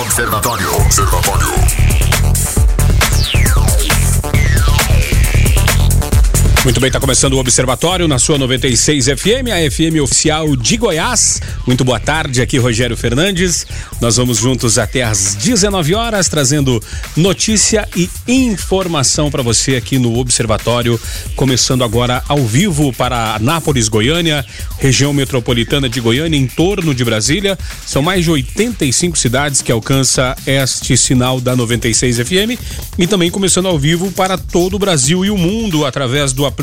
Observatório. Observatório. Muito bem, está começando o Observatório na sua 96 FM, a FM oficial de Goiás. Muito boa tarde, aqui Rogério Fernandes. Nós vamos juntos até às 19 horas, trazendo notícia e informação para você aqui no Observatório. Começando agora ao vivo para Anápolis, Goiânia, região metropolitana de Goiânia, em torno de Brasília. São mais de 85 cidades que alcança este sinal da 96 FM. E também começando ao vivo para todo o Brasil e o mundo através do aplicativo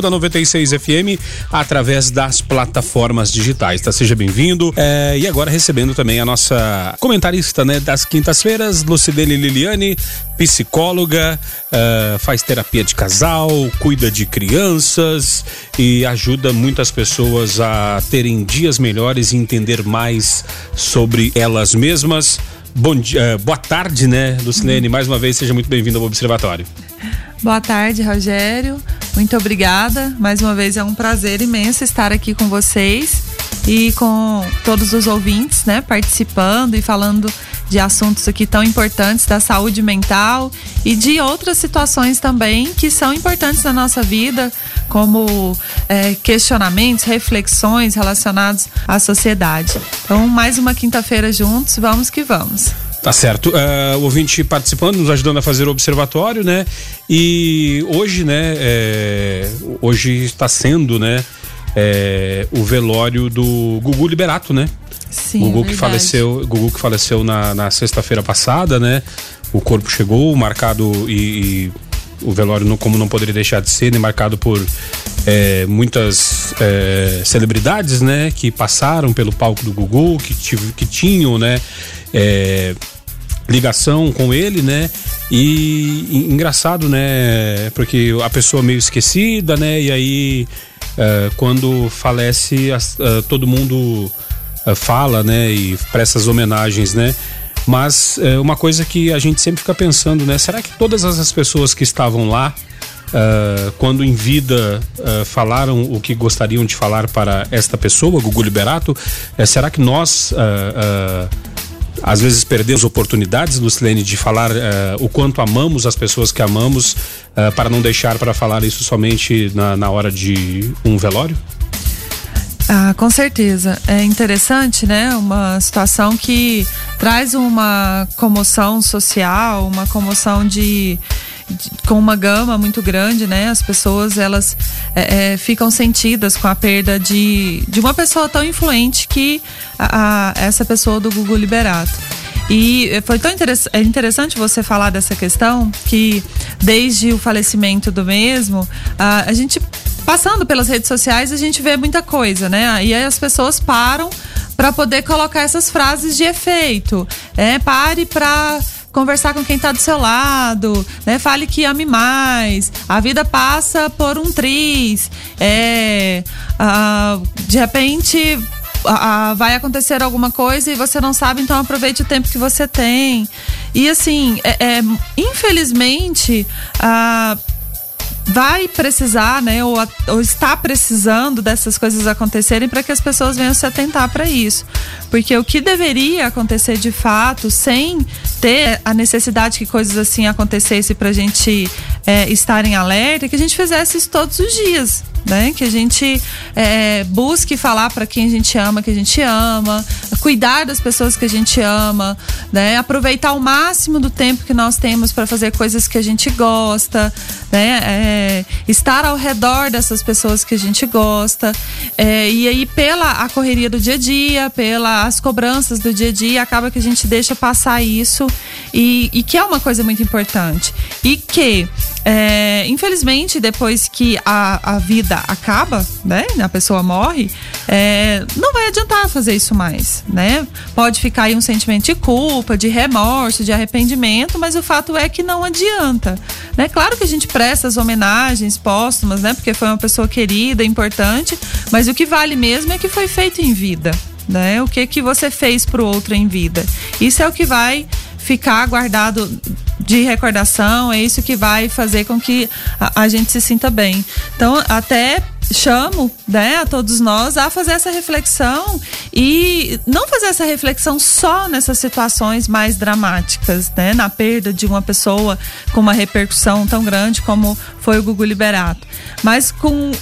da 96 FM através das plataformas digitais. Tá? Seja bem-vindo. É, e agora recebendo também a nossa comentarista né, das quintas-feiras, Lucidele Liliane, psicóloga, uh, faz terapia de casal, cuida de crianças e ajuda muitas pessoas a terem dias melhores e entender mais sobre elas mesmas. Bom dia, uh, boa tarde, né, Lucilene? Mais uma vez, seja muito bem-vindo ao Observatório. Boa tarde, Rogério. Muito obrigada. Mais uma vez é um prazer imenso estar aqui com vocês e com todos os ouvintes, né, participando e falando de assuntos aqui tão importantes da saúde mental e de outras situações também que são importantes na nossa vida, como é, questionamentos, reflexões relacionados à sociedade. Então, mais uma quinta-feira juntos, vamos que vamos. Tá certo. Uh, o ouvinte participando, nos ajudando a fazer o observatório, né? E hoje, né? É, hoje está sendo, né? É, o velório do Gugu Liberato, né? Sim, Gugu que faleceu, Gugu que faleceu na, na sexta-feira passada, né? O corpo chegou, marcado e, e o velório, não, como não poderia deixar de ser, né, marcado por é, muitas é, celebridades, né, que passaram pelo palco do Gugu, que, que tinham, né, é, ligação com ele, né? E, e, engraçado, né? Porque a pessoa meio esquecida, né? E aí quando falece, todo mundo fala, né? E presta as homenagens, né? Mas é, uma coisa que a gente sempre fica pensando, né? Será que todas as pessoas que estavam lá Uh, quando em vida uh, falaram o que gostariam de falar para esta pessoa, Gugu Liberato, será que nós às vezes perdemos oportunidades, Lucilene, de falar uh, o quanto amamos as pessoas que amamos, uh, para não deixar para falar isso somente na, na hora de um velório? Ah, com certeza. É interessante, né? Uma situação que traz uma comoção social, uma comoção de com uma gama muito grande, né? As pessoas elas é, é, ficam sentidas com a perda de, de uma pessoa tão influente que a, a essa pessoa do Google Liberato. E foi tão é interessante você falar dessa questão que desde o falecimento do mesmo, a, a gente passando pelas redes sociais a gente vê muita coisa, né? E aí as pessoas param para poder colocar essas frases de efeito. É, pare para conversar com quem está do seu lado, né? Fale que ame mais. A vida passa por um triz. É, uh, de repente vai acontecer alguma coisa e você não sabe, então aproveite o tempo que você tem. E assim, é, é infelizmente, uh, vai precisar, né, ou, ou está precisando dessas coisas acontecerem para que as pessoas venham se atentar para isso. Porque o que deveria acontecer de fato, sem ter a necessidade que coisas assim acontecessem para a gente é, estar em alerta, é que a gente fizesse isso todos os dias né? Que a gente é, busque falar para quem a gente ama, que a gente ama, cuidar das pessoas que a gente ama, né? Aproveitar o máximo do tempo que nós temos para fazer coisas que a gente gosta, né? É, estar ao redor dessas pessoas que a gente gosta. É, e aí, pela a correria do dia a dia, pelas cobranças do dia a dia, acaba que a gente deixa passar isso e, e que é uma coisa muito importante. E que, é, infelizmente, depois que a, a vida vida acaba, né? A pessoa morre, é, não vai adiantar fazer isso mais, né? Pode ficar aí um sentimento de culpa, de remorso, de arrependimento, mas o fato é que não adianta, né? Claro que a gente presta as homenagens póstumas, né? Porque foi uma pessoa querida, importante, mas o que vale mesmo é que foi feito em vida, né? O que que você fez pro outro em vida. Isso é o que vai ficar guardado de recordação, é isso que vai fazer com que a, a gente se sinta bem. Então, até chamo né, a todos nós a fazer essa reflexão e não fazer essa reflexão só nessas situações mais dramáticas, né, na perda de uma pessoa com uma repercussão tão grande como foi o Gugu Liberato, mas com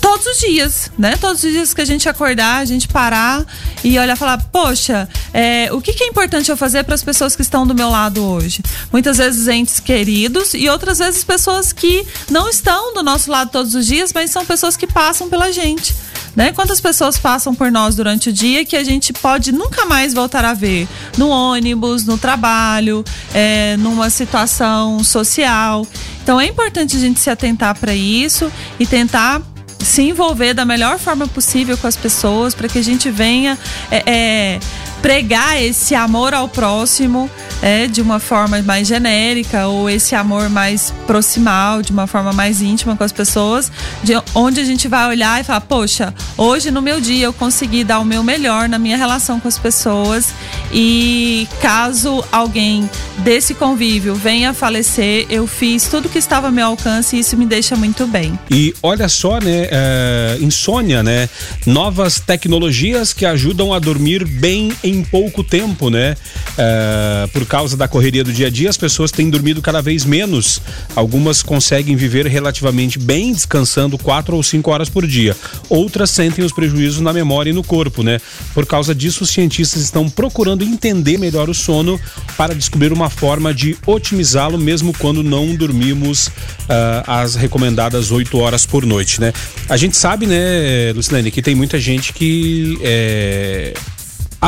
todos os dias, né? Todos os dias que a gente acordar, a gente parar e olhar e falar, poxa, é, o que, que, é importante eu fazer para as pessoas que estão do meu lado hoje? Muitas vezes entes queridos e outras vezes pessoas que não estão do nosso lado todos os dias, mas são pessoas que passam pela gente. Né? Quantas pessoas passam por nós durante o dia que a gente pode nunca mais voltar a ver no ônibus, no trabalho, é, numa situação social. Então é importante a gente se atentar para isso e tentar se envolver da melhor forma possível com as pessoas para que a gente venha é, é, pregar esse amor ao próximo é, de uma forma mais genérica ou esse amor mais proximal, de uma forma mais íntima com as pessoas, de onde a gente vai olhar e falar, poxa, hoje no meu dia eu consegui dar o meu melhor na minha relação com as pessoas e caso alguém desse convívio venha a falecer, eu fiz tudo que estava ao meu alcance e isso me deixa muito bem. E olha só, né, é, insônia, né, novas tecnologias que ajudam a dormir bem em em pouco tempo, né? Uh, por causa da correria do dia a dia, as pessoas têm dormido cada vez menos. Algumas conseguem viver relativamente bem, descansando quatro ou cinco horas por dia. Outras sentem os prejuízos na memória e no corpo, né? Por causa disso, os cientistas estão procurando entender melhor o sono para descobrir uma forma de otimizá-lo, mesmo quando não dormimos uh, as recomendadas oito horas por noite, né? A gente sabe, né, Lucilene, que tem muita gente que é,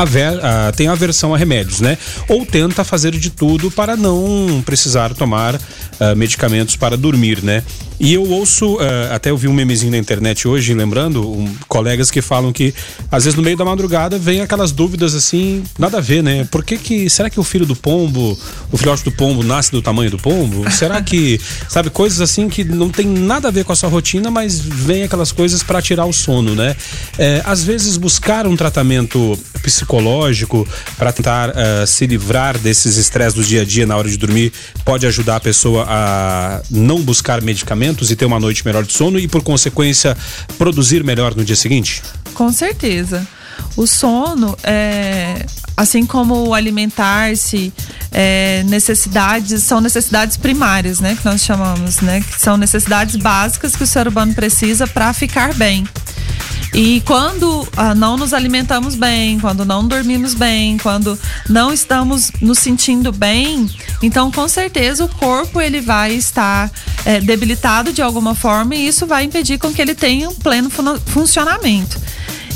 a, tem aversão a remédios, né? Ou tenta fazer de tudo para não precisar tomar uh, medicamentos para dormir, né? E eu ouço, uh, até eu vi um memezinho na internet hoje, lembrando, um, colegas que falam que às vezes no meio da madrugada vem aquelas dúvidas assim, nada a ver, né? Por que que, será que o filho do pombo, o filhote do pombo nasce do tamanho do pombo? Será que, sabe, coisas assim que não tem nada a ver com a sua rotina, mas vem aquelas coisas para tirar o sono, né? É, às vezes buscar um tratamento psicológico para tentar uh, se livrar desses estresses do dia a dia na hora de dormir pode ajudar a pessoa a não buscar medicamentos e ter uma noite melhor de sono e, por consequência, produzir melhor no dia seguinte? Com certeza. O sono, é, assim como alimentar-se, é, necessidades são necessidades primárias, né, que nós chamamos, né, que são necessidades básicas que o ser humano precisa para ficar bem. E quando ah, não nos alimentamos bem, quando não dormimos bem, quando não estamos nos sentindo bem, então com certeza o corpo ele vai estar é, debilitado de alguma forma e isso vai impedir com que ele tenha um pleno fun funcionamento.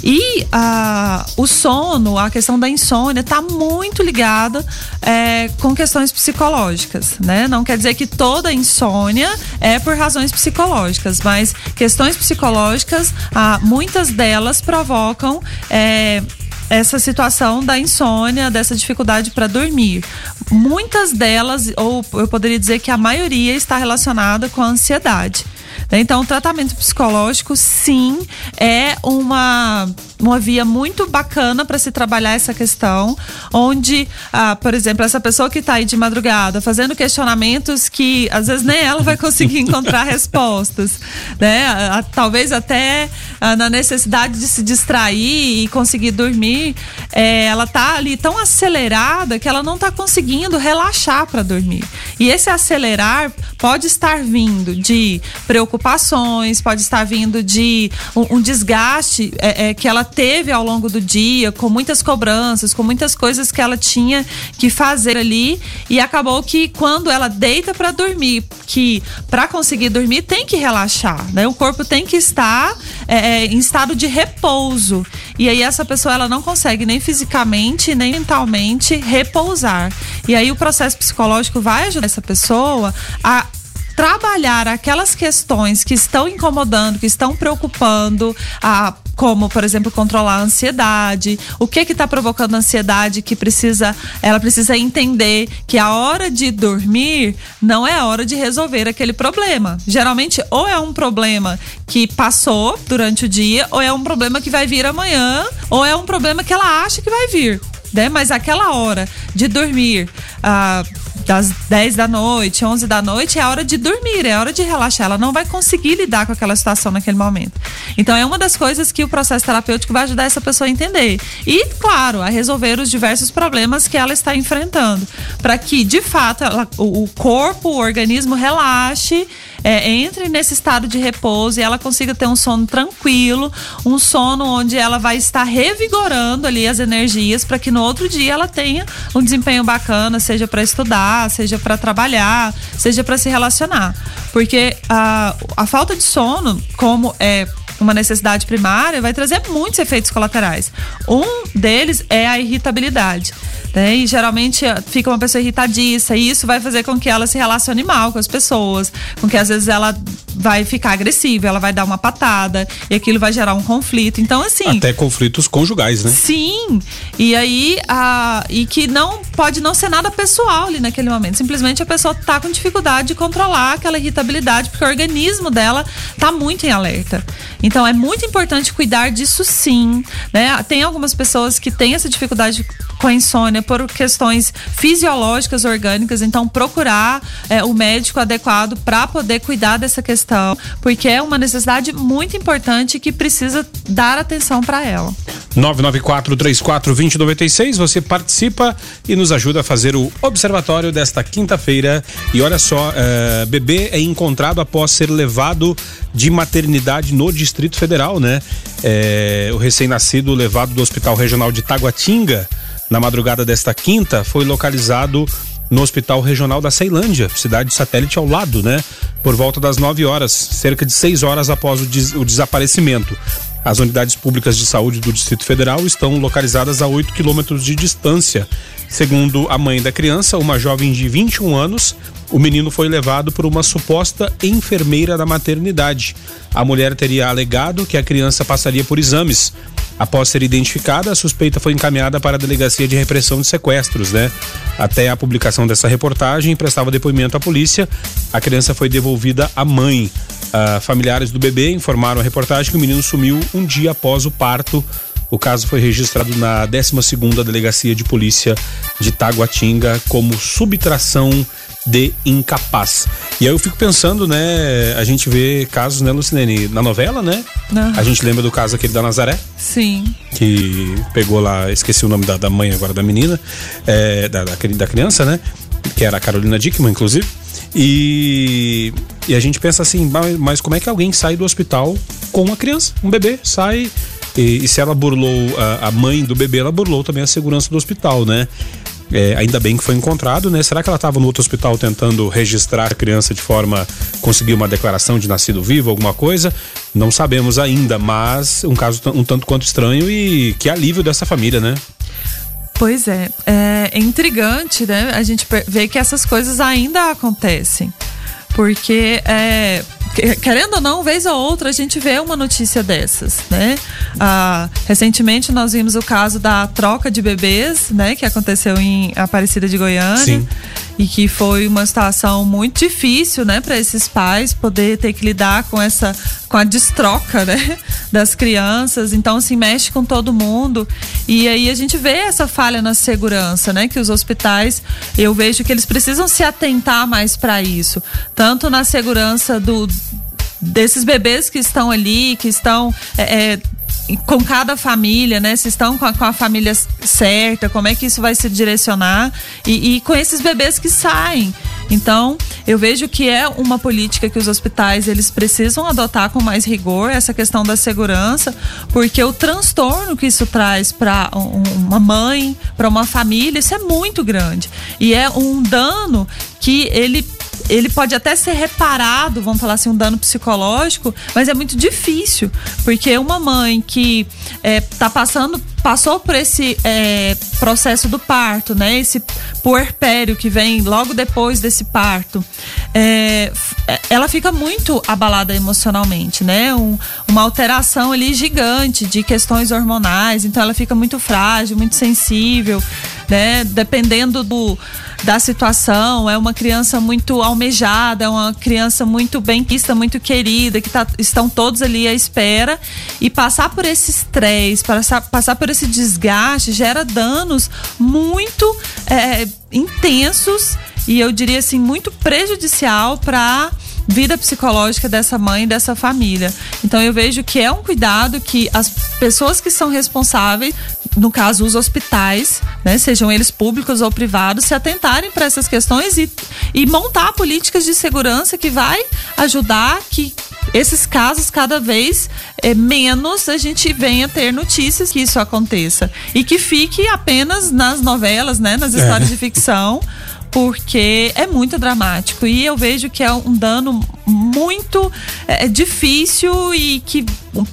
E ah, o sono, a questão da insônia, está muito ligada é, com questões psicológicas, né? Não quer dizer que toda insônia é por razões psicológicas, mas questões psicológicas, ah, muitas delas provocam é, essa situação da insônia, dessa dificuldade para dormir. Muitas delas, ou eu poderia dizer que a maioria, está relacionada com a ansiedade. Então, o tratamento psicológico, sim, é uma uma via muito bacana para se trabalhar essa questão, onde, ah, por exemplo, essa pessoa que está aí de madrugada fazendo questionamentos que às vezes nem ela vai conseguir encontrar respostas, né? Talvez até ah, na necessidade de se distrair e conseguir dormir, é, ela tá ali tão acelerada que ela não está conseguindo relaxar para dormir. E esse acelerar pode estar vindo de preocupações, pode estar vindo de um, um desgaste é, é, que ela teve ao longo do dia, com muitas cobranças, com muitas coisas que ela tinha que fazer ali e acabou que quando ela deita para dormir, que para conseguir dormir tem que relaxar, né? O corpo tem que estar é, é, em estado de repouso e aí essa pessoa ela não consegue nem fisicamente nem mentalmente repousar e aí o processo psicológico vai ajudar essa pessoa a trabalhar aquelas questões que estão incomodando, que estão preocupando, a, como, por exemplo, controlar a ansiedade, o que que está provocando ansiedade, que precisa, ela precisa entender que a hora de dormir não é a hora de resolver aquele problema. Geralmente, ou é um problema que passou durante o dia, ou é um problema que vai vir amanhã, ou é um problema que ela acha que vai vir. Né? Mas aquela hora de dormir, ah, das 10 da noite, 11 da noite, é a hora de dormir, é a hora de relaxar. Ela não vai conseguir lidar com aquela situação naquele momento. Então, é uma das coisas que o processo terapêutico vai ajudar essa pessoa a entender. E, claro, a resolver os diversos problemas que ela está enfrentando. Para que, de fato, ela, o, corpo, o organismo relaxe é, entre nesse estado de repouso e ela consiga ter um sono tranquilo, um sono onde ela vai estar revigorando ali as energias para que no outro dia ela tenha um desempenho bacana, seja para estudar, seja para trabalhar, seja para se relacionar. Porque a, a falta de sono, como é uma necessidade primária, vai trazer muitos efeitos colaterais. Um deles é a irritabilidade. Né? E geralmente eh, fica uma pessoa irritadiça, e isso vai fazer com que ela se relacione mal com as pessoas, com que às vezes ela vai ficar agressiva, ela vai dar uma patada, e aquilo vai gerar um conflito. Então, assim. Até conflitos conjugais, né? Sim. E aí, a, e que não pode não ser nada pessoal ali naquele momento. Simplesmente a pessoa tá com dificuldade de controlar aquela irritabilidade, porque o organismo dela tá muito em alerta. Então é muito importante cuidar disso sim. Né? Tem algumas pessoas que têm essa dificuldade com a insônia por questões fisiológicas, orgânicas, então procurar é, o médico adequado para poder cuidar dessa questão, porque é uma necessidade muito importante que precisa dar atenção para ela. 994-34-2096, você participa e nos ajuda a fazer o observatório desta quinta-feira. E olha só, uh, bebê é encontrado após ser levado de maternidade no Distrito Federal, né? É, o recém-nascido levado do Hospital Regional de Taguatinga na madrugada desta quinta foi localizado no Hospital Regional da Ceilândia, cidade satélite ao lado, né? Por volta das 9 horas, cerca de 6 horas após o, des o desaparecimento. As unidades públicas de saúde do Distrito Federal estão localizadas a 8 quilômetros de distância. Segundo a mãe da criança, uma jovem de 21 anos, o menino foi levado por uma suposta enfermeira da maternidade. A mulher teria alegado que a criança passaria por exames. Após ser identificada, a suspeita foi encaminhada para a Delegacia de Repressão de Sequestros, né? Até a publicação dessa reportagem, prestava depoimento à polícia. A criança foi devolvida à mãe. Uh, familiares do bebê informaram a reportagem que o menino sumiu um dia após o parto. O caso foi registrado na 12ª Delegacia de Polícia de Taguatinga como subtração de incapaz. E aí eu fico pensando, né? A gente vê casos, né, Lucinene, na novela, né? A gente lembra do caso aquele da Nazaré. Sim. Que pegou lá, esqueci o nome da, da mãe agora da menina, é, da, da, da criança, né? Que era a Carolina Dickman, inclusive. E, e a gente pensa assim, mas como é que alguém sai do hospital com uma criança, um bebê, sai e, e se ela burlou a, a, mãe do bebê, ela burlou também a segurança do hospital, né? É, ainda bem que foi encontrado, né? Será que ela estava no outro hospital tentando registrar a criança de forma conseguir uma declaração de nascido vivo, alguma coisa? Não sabemos ainda, mas um caso um tanto quanto estranho e que alívio dessa família, né? Pois é, é intrigante, né? A gente vê que essas coisas ainda acontecem. Porque é, querendo ou não, vez ou outra a gente vê uma notícia dessas, né? Ah, recentemente nós vimos o caso da troca de bebês, né? Que aconteceu em Aparecida de Goiânia. Sim. E que foi uma situação muito difícil, né, para esses pais poder ter que lidar com essa, com a destroca, né, das crianças. Então, assim, mexe com todo mundo. E aí a gente vê essa falha na segurança, né, que os hospitais, eu vejo que eles precisam se atentar mais para isso, tanto na segurança do desses bebês que estão ali, que estão é, é, com cada família, né? Se estão com a, com a, família certa, como é que isso vai se direcionar e, e, com esses bebês que saem. Então, eu vejo que é uma política que os hospitais eles precisam adotar com mais rigor essa questão da segurança, porque o transtorno que isso traz para uma mãe, para uma família, isso é muito grande e é um dano que ele ele pode até ser reparado, vamos falar assim, um dano psicológico, mas é muito difícil, porque uma mãe que está é, passando passou por esse é, processo do parto, né? Esse puerpério que vem logo depois desse parto, é, ela fica muito abalada emocionalmente, né? Um, uma alteração ali gigante de questões hormonais, então ela fica muito frágil, muito sensível, né? Dependendo do da situação, é uma criança muito almejada, é uma criança muito bem quista, muito querida, que tá, estão todos ali à espera. E passar por esse estresse, passar, passar por esse desgaste, gera danos muito é, intensos e eu diria assim muito prejudicial para vida psicológica dessa mãe e dessa família. Então eu vejo que é um cuidado que as pessoas que são responsáveis, no caso os hospitais, né, sejam eles públicos ou privados, se atentarem para essas questões e, e montar políticas de segurança que vai ajudar que esses casos cada vez é, menos a gente venha ter notícias que isso aconteça e que fique apenas nas novelas, né, nas histórias é. de ficção porque é muito dramático e eu vejo que é um dano muito é, difícil e que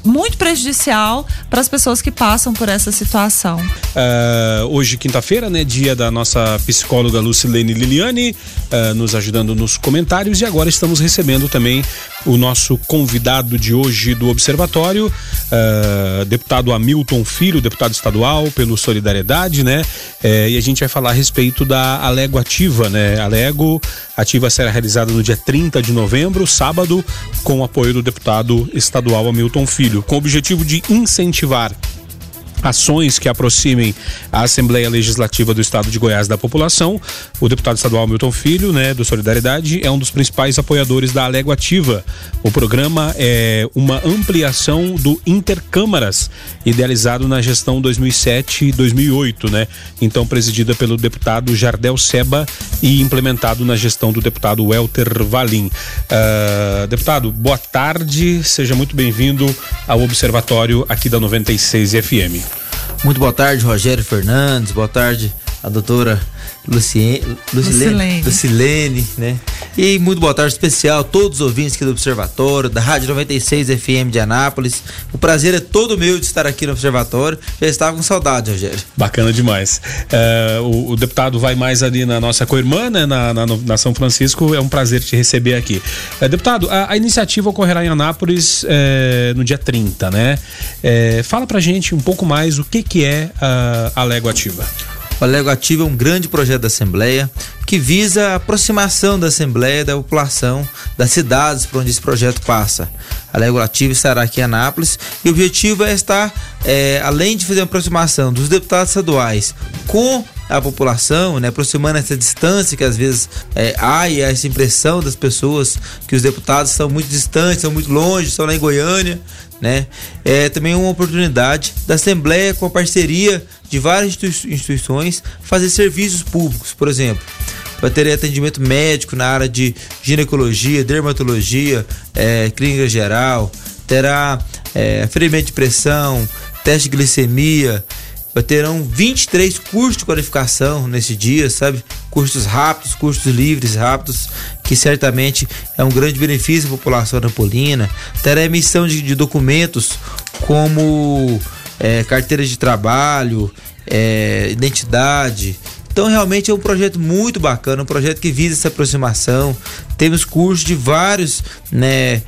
muito prejudicial para as pessoas que passam por essa situação. Uh, hoje, quinta-feira, né, dia da nossa psicóloga Lucilene Liliane, uh, nos ajudando nos comentários, e agora estamos recebendo também o nosso convidado de hoje do Observatório, uh, deputado Hamilton Filho, deputado estadual pelo Solidariedade, né? E a gente vai falar a respeito da Alego Ativa, né? Alego Ativa será realizada no dia 30 de novembro, sábado, com o apoio do deputado estadual Hamilton Filho, com o objetivo de incentivar ações que aproximem a Assembleia Legislativa do Estado de Goiás da população. O deputado estadual Milton Filho, né, do Solidariedade, é um dos principais apoiadores da Alego Ativa. O programa é uma ampliação do Intercâmaras, idealizado na gestão 2007-2008, né? Então presidida pelo deputado Jardel Seba e implementado na gestão do deputado Welter Valim. Uh, deputado, boa tarde, seja muito bem-vindo ao Observatório aqui da 96 FM. Muito boa tarde, Rogério Fernandes. Boa tarde, a doutora Lucien, Lucilene, Lucilene, né? E muito boa tarde especial a todos os ouvintes aqui do Observatório, da Rádio 96 FM de Anápolis. O prazer é todo meu de estar aqui no Observatório. Já estava com saudade, Rogério. Bacana demais. É, o, o, deputado vai mais ali na nossa co-irmã, né, na, na, na, São Francisco. É um prazer te receber aqui. É, deputado, a, a, iniciativa ocorrerá em Anápolis é, no dia 30, né? É, fala pra gente um pouco mais o que, que é a, a Lego Ativa. O Alego Ativo é um grande projeto da Assembleia que visa a aproximação da Assembleia da população das cidades por onde esse projeto passa. A Alego Ativo estará aqui em Anápolis e o objetivo é estar, é, além de fazer uma aproximação dos deputados estaduais com a população, né, aproximando essa distância que às vezes é, há e essa impressão das pessoas que os deputados estão muito distantes, estão muito longe, estão lá em Goiânia, né? É também uma oportunidade da Assembleia com a parceria de várias instituições fazer serviços públicos, por exemplo. Vai ter atendimento médico na área de ginecologia, dermatologia, é, clínica geral, terá é, ferimento de pressão, teste de glicemia, terão 23 cursos de qualificação nesse dia, sabe? Cursos rápidos, cursos livres, rápidos, que certamente é um grande benefício à população napolina. Terá emissão de, de documentos como é, carteira de trabalho, é, identidade, então realmente é um projeto muito bacana, um projeto que visa essa aproximação. Temos cursos de vários, né,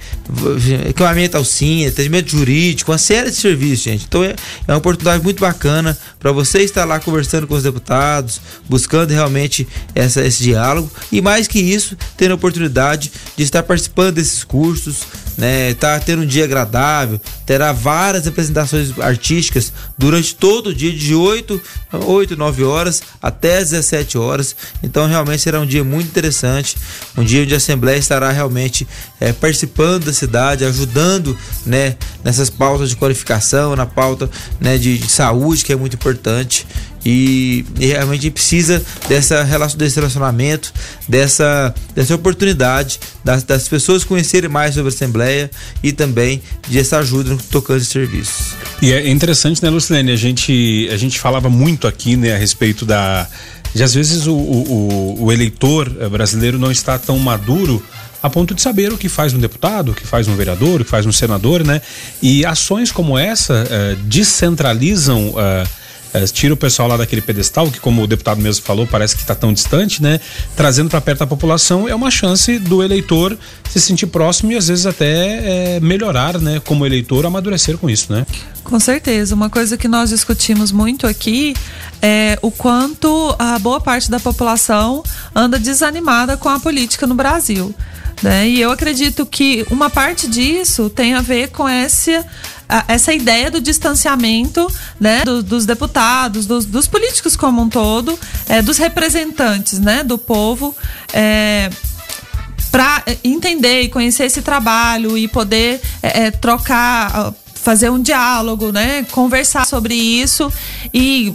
equipamento alcinha, atendimento jurídico, uma série de serviços, gente. Então é, é uma oportunidade muito bacana para você estar lá conversando com os deputados, buscando realmente essa, esse diálogo e mais que isso, tendo a oportunidade de estar participando desses cursos, né, tá tendo um dia agradável, terá várias apresentações artísticas durante todo o dia, de 8, 8 9 horas até as 17 horas. Então, realmente será um dia muito interessante, um dia onde a Assembleia estará realmente é, participando da cidade, ajudando né, nessas pautas de qualificação, na pauta né, de, de saúde, que é muito importante. E, e realmente precisa dessa relação, desse relacionamento, dessa, dessa oportunidade das, das pessoas conhecerem mais sobre a Assembleia e também de essa ajuda no tocando esse serviço. E é interessante, né, Lucilene? A gente, a gente falava muito aqui né, a respeito da. De às vezes o, o, o eleitor brasileiro não está tão maduro a ponto de saber o que faz um deputado, o que faz um vereador, o que faz um senador, né? E ações como essa uh, descentralizam. Uh, é, tira o pessoal lá daquele pedestal, que como o deputado mesmo falou, parece que está tão distante, né? Trazendo para perto da população é uma chance do eleitor se sentir próximo e às vezes até é, melhorar, né? Como eleitor, amadurecer com isso, né? Com certeza. Uma coisa que nós discutimos muito aqui é o quanto a boa parte da população anda desanimada com a política no Brasil. Né? E eu acredito que uma parte disso tem a ver com esse a, essa ideia do distanciamento né, do, dos deputados, dos, dos, políticos como um todo, é, dos representantes né, do povo. É, para entender e conhecer esse trabalho e poder é, é trocar fazer um diálogo, né? Conversar sobre isso e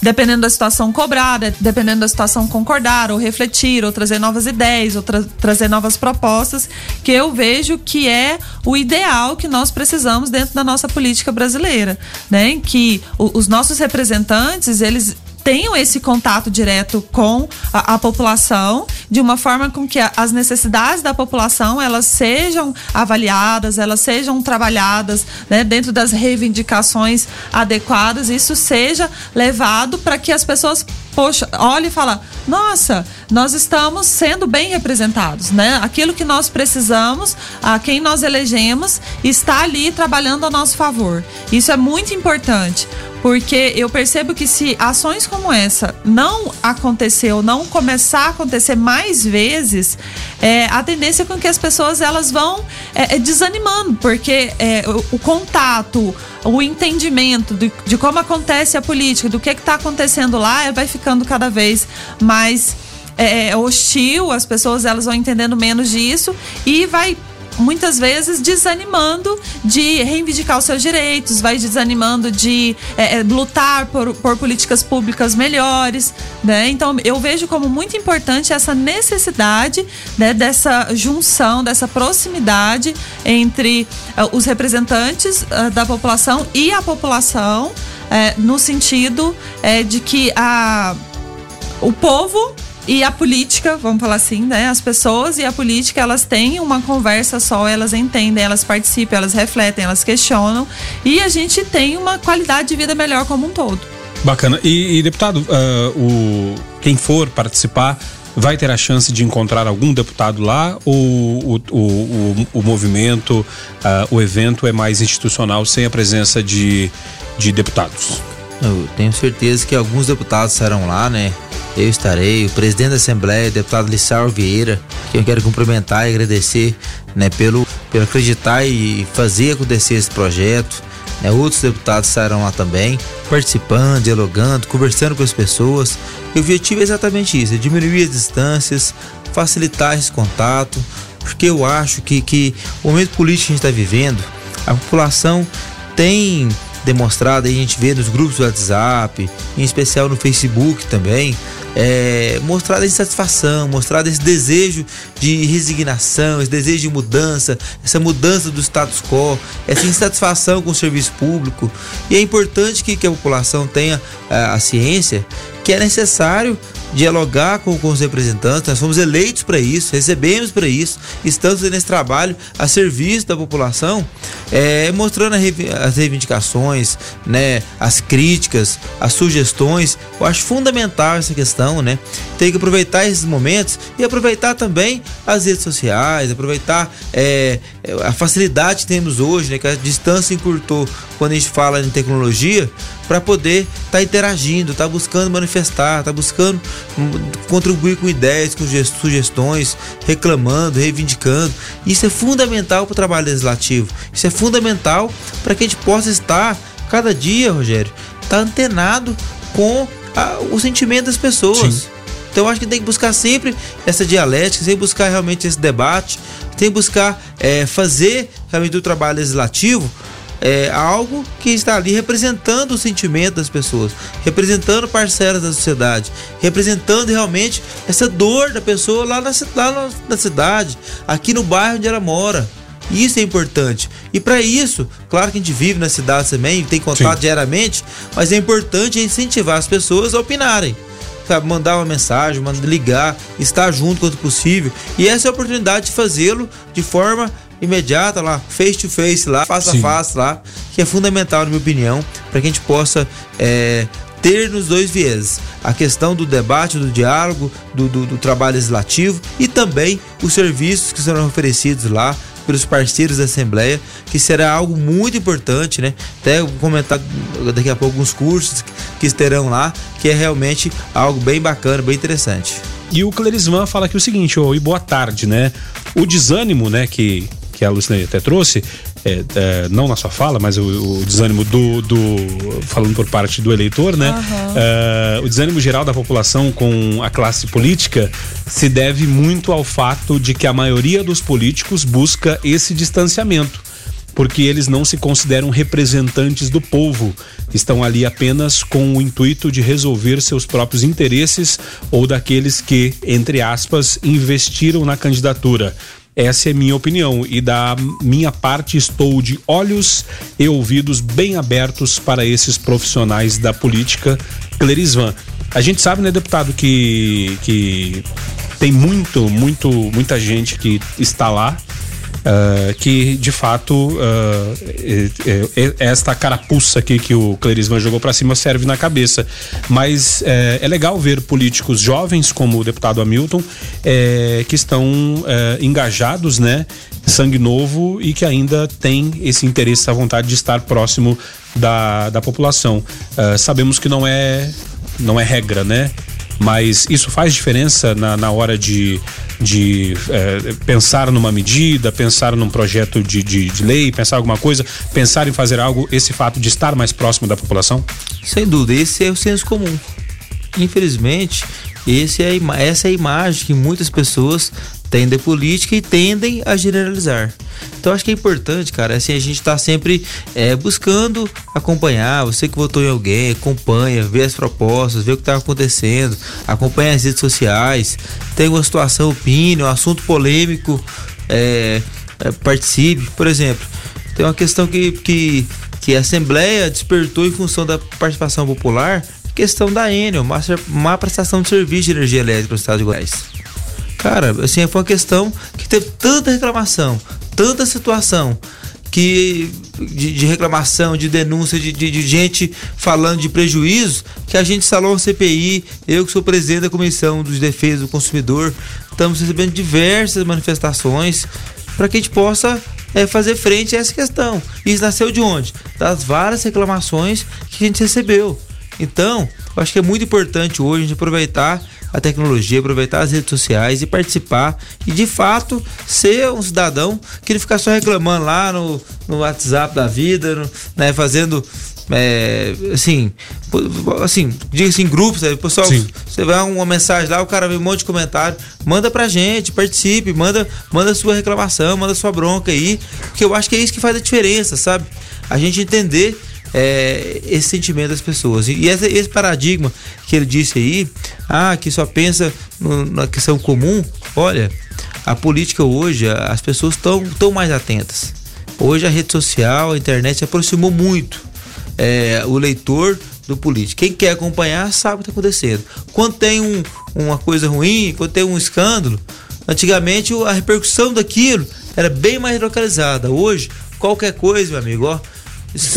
dependendo da situação cobrar, dependendo da situação concordar, ou refletir, ou trazer novas ideias, ou tra trazer novas propostas, que eu vejo que é o ideal que nós precisamos dentro da nossa política brasileira, né? Que os nossos representantes, eles tenham esse contato direto com a, a, população, de uma forma com que a, as necessidades da população elas sejam avaliadas, elas sejam trabalhadas né, dentro das reivindicações adequadas, isso seja levado para que as pessoas poxa, e fala, nossa, nós estamos sendo bem representados, né? Aquilo que nós precisamos, a quem nós elegemos, está ali trabalhando a nosso favor. Isso é muito importante, porque eu percebo que se ações como essa não acontecer ou não começar a acontecer mais vezes, é, a tendência é com que as pessoas elas vão é, é desanimando, porque é, o, o, contato, o entendimento de, de, como acontece a política, do que está acontecendo lá, vai ficando cada vez mais é, hostil, as pessoas elas vão entendendo menos disso e vai muitas vezes desanimando de reivindicar os seus direitos, vai desanimando de é, lutar por, por políticas públicas melhores, né? Então eu vejo como muito importante essa necessidade né, dessa junção, dessa proximidade entre uh, os representantes uh, da população e a população, uh, no sentido de que a, o povo e a política, vamos falar assim, né? As pessoas e a política, elas têm uma conversa só, elas entendem, elas participam, elas refletem, elas questionam. E a gente tem uma qualidade de vida melhor como um todo. Bacana. E, e deputado, uh, o, quem for participar vai ter a chance de encontrar algum deputado lá ou o, o, o, o movimento, uh, o evento é mais institucional sem a presença de, de deputados? Eu tenho certeza que alguns deputados serão lá, né? Eu estarei, o presidente da Assembleia, o deputado Lissau Vieira, que eu quero cumprimentar e agradecer né, pelo, pelo acreditar e fazer acontecer esse projeto. Né, outros deputados estarão lá também, participando, dialogando, conversando com as pessoas. E o objetivo é exatamente isso: é diminuir as distâncias, facilitar esse contato, porque eu acho que, que o momento político que a gente está vivendo, a população tem demonstrado, a gente vê nos grupos do WhatsApp, em especial no Facebook também, é, mostrado essa insatisfação, mostrado esse desejo de resignação, esse desejo de mudança, essa mudança do status quo, essa insatisfação com o serviço público. E é importante que, que a população tenha a, é, a ciência que é necessário dialogar com, com os representantes, nós fomos eleitos para isso, recebemos para isso, estamos nesse trabalho a serviço da população, é, mostrando as reivindicações, né, as críticas, as sugestões. Eu acho fundamental essa questão, né? Tem que aproveitar esses momentos e aproveitar também as redes sociais, aproveitar é, a facilidade que temos hoje, né, que a distância encurtou quando a gente fala em tecnologia, para poder estar tá interagindo, estar tá buscando manifestar, estar tá buscando hum, contribuir com ideias, com sugestões, reclamando, reivindicando. Isso é fundamental para o trabalho legislativo. Isso é fundamental para que a gente possa estar cada dia, Rogério, estar tá antenado com a, o sentimento das pessoas. Sim. Então eu acho que tem que buscar sempre essa dialética, tem que buscar realmente esse debate, tem que buscar é, fazer realmente do trabalho legislativo é algo que está ali representando o sentimento das pessoas, representando parcelas da sociedade, representando realmente essa dor da pessoa lá na, lá na cidade, aqui no bairro onde ela mora. Isso é importante. E para isso, claro que a gente vive na cidade também, tem contato Sim. diariamente, mas é importante incentivar as pessoas a opinarem. Sabe, mandar uma mensagem, mandar ligar, estar junto quanto possível. E essa é a oportunidade de fazê-lo de forma imediata lá, face to face lá, face Sim. a face lá, que é fundamental, na minha opinião, para que a gente possa é, ter nos dois vieses a questão do debate, do diálogo, do, do, do, trabalho legislativo e também os serviços que serão oferecidos lá pelos parceiros da Assembleia, que será algo muito importante, né? Até vou comentar daqui a pouco alguns cursos que estarão lá, que é realmente algo bem bacana, bem interessante. E o Clerisman fala aqui o seguinte, oh, e boa tarde, né? O desânimo, né, que que a Luciane até trouxe, é, é, não na sua fala, mas o, o desânimo do, do, falando por parte do eleitor, né? Uhum. o desânimo geral da população com a classe política se deve muito ao fato de que a maioria dos políticos busca esse distanciamento porque eles não se consideram representantes do povo, estão ali apenas com o intuito de resolver seus próprios interesses ou daqueles que, entre aspas, investiram na candidatura. Essa é minha opinião e da minha parte estou de olhos e ouvidos bem abertos para esses profissionais da política. Clerisvan, a gente sabe, né, deputado, que, que tem muito, muito, muita gente que está lá Uh, que de fato uh, esta carapuça aqui que o Clerisman jogou para cima serve na cabeça. Mas é, é, legal ver políticos jovens como o deputado Hamilton é, que estão é, engajados, né? Sangue novo e que ainda tem esse interesse, essa vontade de estar próximo da, da população. Uh, sabemos que não é não é regra, né? Mas isso faz diferença na, na hora de, de é, pensar numa medida, pensar num projeto de, de, de lei, pensar alguma coisa, pensar em fazer algo, esse fato de estar mais próximo da população? Sem dúvida, esse é o senso comum. Infelizmente, esse é, essa é a imagem que muitas pessoas têm de política e tendem a generalizar. Então acho que é importante, cara, assim, a gente tá sempre é, buscando acompanhar, você que votou em alguém, acompanha, vê as propostas, vê o que tá acontecendo, acompanha as redes sociais, tem uma situação, opine, um assunto polêmico, é, é, participe. Por exemplo, tem uma questão que, que, que a Assembleia despertou em função da participação popular, questão da Enel, má prestação de serviço de energia elétrica no estado de Goiás. Cara, assim, foi uma questão que teve tanta reclamação, tanta situação que de, de reclamação, de denúncia, de, de, de, gente falando de prejuízo, que a gente instalou uma CPI, eu que sou presidente da Comissão dos Defesa do Consumidor, estamos recebendo diversas manifestações para que a gente possa é, fazer frente a essa questão. Isso nasceu de onde? Das várias reclamações que a gente recebeu. Então, eu acho que é muito importante hoje a gente aproveitar a tecnologia, aproveitar as redes sociais e participar e de fato ser um cidadão que ele ficar só reclamando lá no, no WhatsApp da vida, no, né, fazendo é, assim, assim, diga assim, grupos, né? pessoal, Sim. você vai uma mensagem lá, o cara vê um monte de comentário, manda pra gente, participe, manda, manda sua reclamação, manda sua bronca aí, porque eu acho que é isso que faz a diferença, sabe? A gente entender é, esse sentimento das pessoas. E esse, esse, paradigma que ele disse aí, ah, que só pensa no, na questão comum, olha, a política hoje, as pessoas estão tão mais atentas. Hoje a rede social, a internet se aproximou muito é, o leitor do político. Quem quer acompanhar sabe o que está acontecendo. Quando tem um, uma coisa ruim, quando tem um escândalo, antigamente a repercussão daquilo era bem mais localizada. Hoje, qualquer coisa, meu amigo, ó,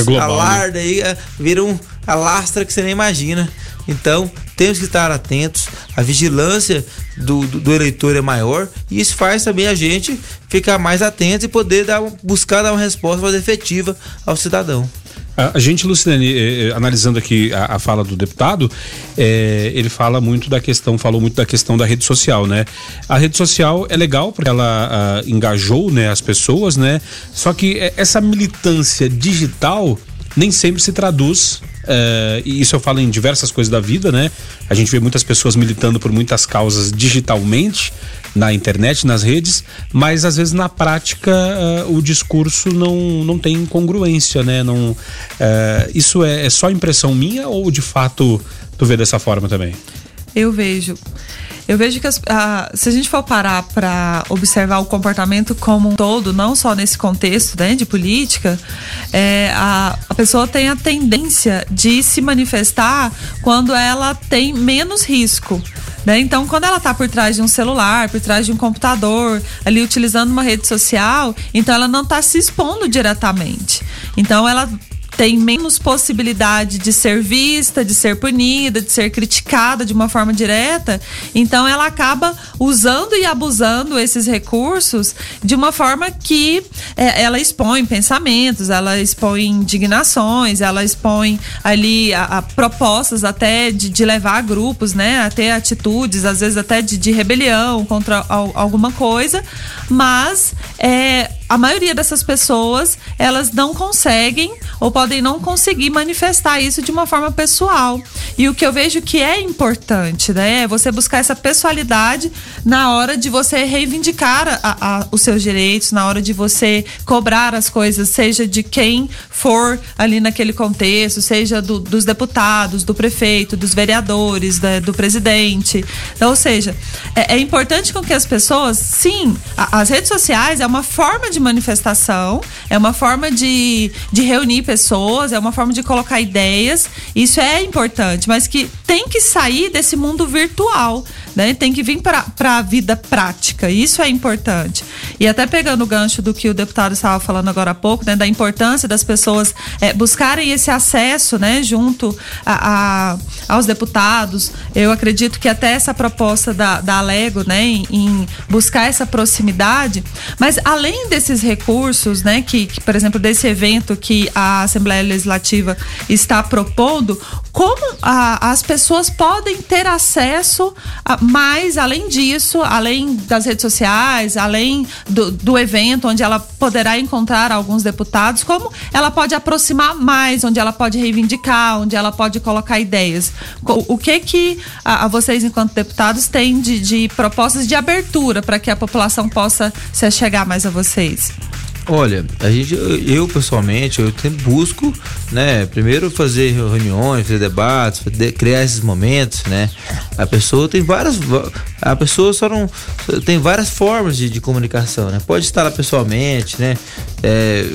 Global, alarda né? aí, é, vira um alastra que você nem imagina. Então, temos que estar atentos. A vigilância do, do, do, eleitor é maior e isso faz também a gente ficar mais atento e poder dar, buscar dar uma resposta mais efetiva ao cidadão. A, gente, Luciane, eh, eh, analisando aqui a, a, fala do deputado, eh, ele fala muito da questão, falou muito da questão da rede social, né? A rede social é legal porque ela ah, engajou, né, as pessoas, né? Só que essa militância digital nem sempre se traduz e isso eu falo em diversas coisas da vida, né? A gente vê muitas pessoas militando por muitas causas digitalmente, na internet, nas redes, mas às vezes na prática uh, o discurso não, não tem congruência, né? Não, uh, isso é, é só impressão minha ou de fato tu vê dessa forma também? Eu vejo. Eu vejo que as, se a gente for parar para observar o comportamento como um todo, não só nesse contexto né, de política, é, a, a pessoa tem a tendência de se manifestar quando ela tem menos risco. Né? Então, quando ela está por trás de um celular, por trás de um computador, ali utilizando uma rede social, então ela não está se expondo diretamente. Então, ela tem menos possibilidade de ser vista, de ser punida, de ser criticada de uma forma direta. Então ela acaba usando e abusando esses recursos de uma forma que é, ela expõe pensamentos, ela expõe indignações, ela expõe ali a, a propostas até de, de, levar grupos, né, a ter atitudes, às vezes até de, de rebelião contra al, alguma coisa, mas é, a maioria dessas pessoas, elas não conseguem ou podem não conseguir manifestar isso de uma forma pessoal. E o que eu vejo que é importante, né, é você buscar essa pessoalidade na hora de você reivindicar a, a, os seus direitos, na hora de você cobrar as coisas, seja de quem for ali naquele contexto, seja do, dos deputados, do prefeito, dos vereadores, do presidente. Então, ou seja, é, é importante com que as pessoas, sim, a, as redes sociais é uma forma de manifestação, é uma forma de, de reunir pessoas, é uma forma de colocar ideias. Isso é importante, mas que tem que sair desse mundo virtual, né? Tem que vir para a vida prática. Isso é importante. E até pegando o gancho do que o deputado estava falando agora há pouco, né? Da importância das pessoas é, buscarem esse acesso, né? Junto a, a, aos deputados. Eu acredito que até essa proposta da, da Alego, né? Em, em buscar essa proximidade. Mas além desses recursos, né? Que, que, por exemplo, desse evento que a Assembleia Legislativa está propondo, como a, as pessoas podem ter acesso a, mais, além disso, além das redes sociais, além do, do evento onde ela poderá encontrar alguns deputados, como ela pode aproximar mais, onde ela pode reivindicar, onde ela pode colocar ideias. O, o que que a, a, vocês, enquanto deputados, têm de, de propostas de abertura para que a população possa se chegar mais a vocês? Olha, a gente, eu pessoalmente, eu sempre busco, né, primeiro fazer reuniões, fazer debates, criar esses momentos, né. A pessoa tem várias, a pessoa só não tem várias formas de, de comunicação, né. Pode estar lá pessoalmente, né. É,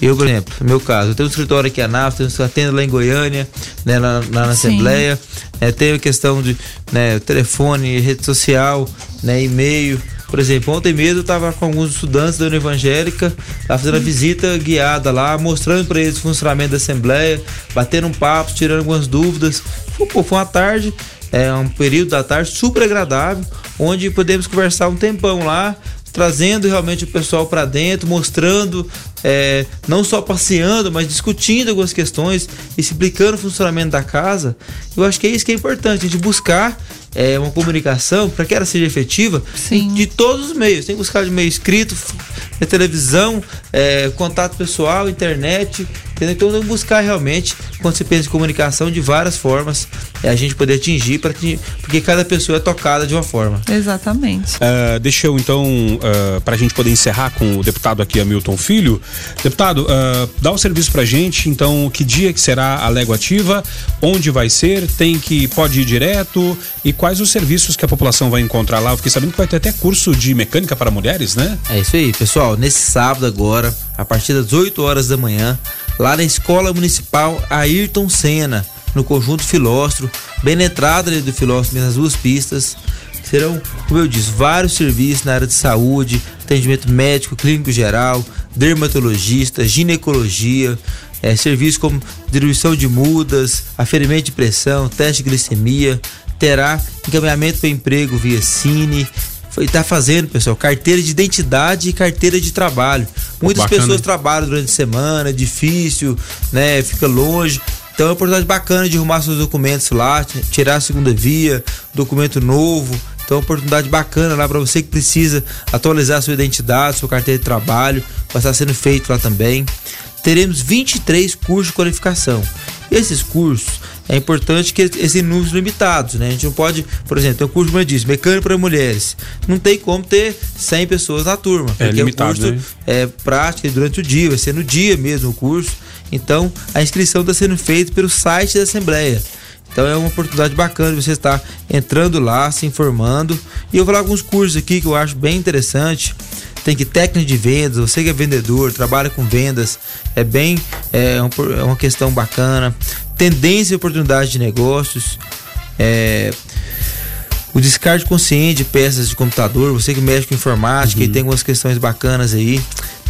eu, por exemplo, no meu caso, eu tenho um escritório aqui em Anápolis, tenho atendo lá em Goiânia, né, lá, lá na Assembleia, é, tenho a questão de, né, telefone, rede social, né, e-mail. Por exemplo, ontem mesmo eu estava com alguns estudantes da União Evangélica, estava fazendo a visita guiada lá, mostrando para eles o funcionamento da Assembleia, batendo um papo, tirando algumas dúvidas. Pô, foi uma tarde, é um período da tarde super agradável, onde podemos conversar um tempão lá, trazendo realmente o pessoal para dentro, mostrando, é, não só passeando, mas discutindo algumas questões, explicando o funcionamento da casa. Eu acho que é isso que é importante, a gente buscar é, uma comunicação, para que ela seja efetiva, Sim. de todos os meios. Tem que buscar de meio escrito, televisão, é, contato pessoal, internet. Entendeu? Então tem que buscar realmente, quando você pensa em comunicação, de várias formas, é, a gente poder atingir, para que, porque cada pessoa é tocada de uma forma. Exatamente. Uh, deixa eu então, uh, para a gente poder encerrar com o deputado aqui, Hamilton Filho. Deputado, uh, dá o um serviço para gente, então, que dia que será a Légua Ativa, onde vai ser, tem que, pode ir direto e quais os serviços que a população vai encontrar lá. Eu fiquei sabendo que vai ter até curso de mecânica para mulheres, né? É isso aí, pessoal. Nesse sábado agora, a partir das 8 horas da manhã, lá na Escola Municipal Ayrton Senna, no Conjunto Filóstro, bem na entrada do Filóstro, nas duas pistas. Serão, como eu disse, vários serviços na área de saúde, atendimento médico, clínico geral, dermatologista, ginecologia, é, serviços como distribuição de mudas, aferimento de pressão, teste de glicemia, terá encaminhamento para emprego via Cine. Foi tá fazendo, pessoal, carteira de identidade e carteira de trabalho. Muitas bacana, pessoas trabalham durante a semana, é difícil, né? Fica longe. Então é uma oportunidade bacana de arrumar seus documentos lá, tirar a segunda via, documento novo. Então é uma oportunidade bacana lá para você que precisa atualizar sua identidade, sua carteira de trabalho, vai estar sendo feito lá também. Teremos 23 cursos de qualificação. Esses cursos é importante que esses números limitados, né? A gente não pode, por exemplo, tem um curso, como eu disse, mecânico para mulheres. Não tem como ter 100 pessoas na turma. É porque limitado, o curso né? é prática durante o dia, vai ser no dia mesmo o curso. Então, a inscrição está sendo feita pelo site da Assembleia. Então é uma oportunidade bacana você estar entrando lá, se informando. E eu vou falar alguns cursos aqui que eu acho bem interessante. Tem que técnica de vendas, você que é vendedor, trabalha com vendas, é bem é, é uma questão bacana tendência e oportunidade de negócios, é, o descarte consciente de peças de computador, você que mexe com informática uhum. e tem algumas questões bacanas aí.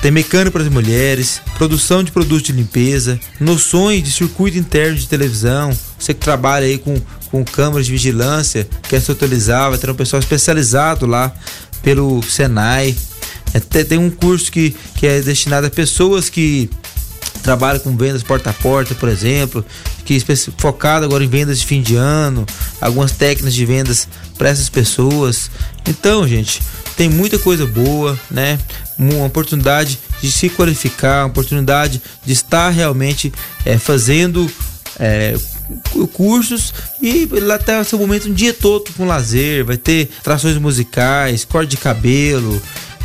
Tem mecânico para as mulheres, produção de produtos de limpeza, noções de circuito interno de televisão. Você que trabalha aí com, com câmeras de vigilância, quer se atualizar, vai ter um pessoal especializado lá pelo Senai. É, tem um curso que, que é destinado a pessoas que trabalha com vendas porta a porta, por exemplo, que é focado agora em vendas de fim de ano, algumas técnicas de vendas para essas pessoas. Então, gente, tem muita coisa boa, né? Uma oportunidade de se qualificar, uma oportunidade de estar realmente é, fazendo é, cursos e lá até o seu momento um dia todo com lazer, vai ter trações musicais, corte de cabelo,